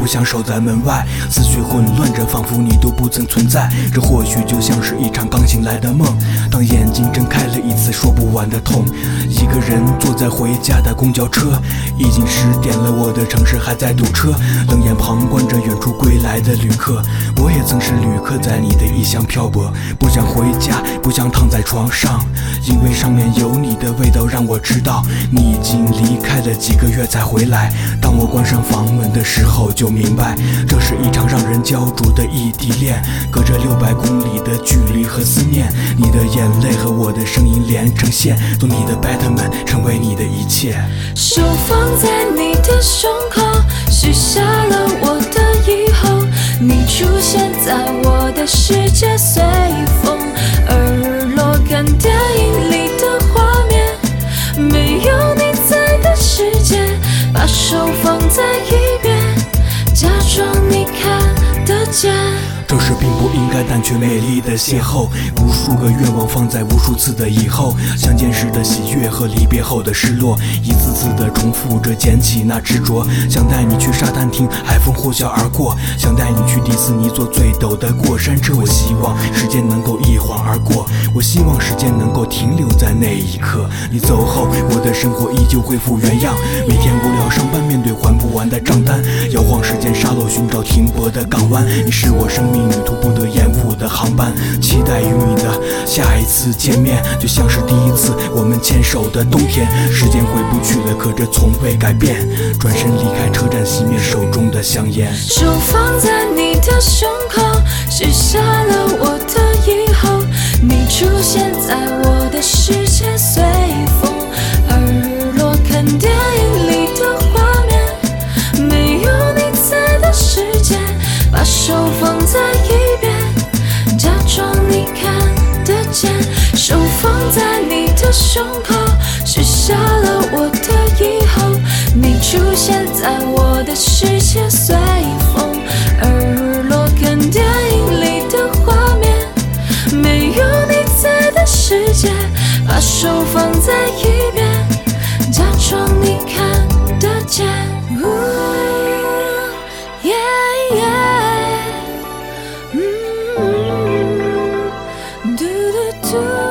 不想守在门外，思绪混乱着，仿佛你都不曾存在。这或许就像是一场刚醒来的梦。当眼睛睁开了一次的痛，一个人坐在回家的公交车，已经十点了，我的城市还在堵车，冷眼旁观着远处归来的旅客。我也曾是旅客，在你的异乡漂泊，不想回家，不想躺在床上，因为上面有你的味道，让我知道你已经离开了几个月才回来。当我关上房门的时候，就明白这是一场让人焦灼的异地恋，隔着六百公里的距离和思念，你的眼泪和我的声音连成线，做你的 Batman，成为你的一切。手放在你的胸口，许下了我的以后，你出现在我的世界随风，而落看电影里的画面，没有你在的世界，把手放在一，假装你看得见。这是并不应该但却美丽的邂逅，无数个愿望放在无数次的以后，相见时的喜悦和离别后的失落，一次次的重复着捡起那执着。想带你去沙滩听海风呼啸而过，想带你去迪士尼坐最陡的过山车。我希望时间能够一晃而过，我希望时间能够停留在那一刻。你走后，我的生活依旧恢复原样，每天无聊上班，面对环的账单，摇晃时间沙漏，寻找停泊的港湾。你是我生命。旅途不得延误的航班，期待与你的下一次见面，就像是第一次我们牵手的冬天。时间回不去了，可这从未改变。转身离开车站，熄灭手中的香烟。手放在你把手放在一边，假装你看得见。手放在你的胸口，许下了我的以后，你出现在我的世界随风，而落看电影里的画面，没有你在的世界，把手放在一边，假装你看 to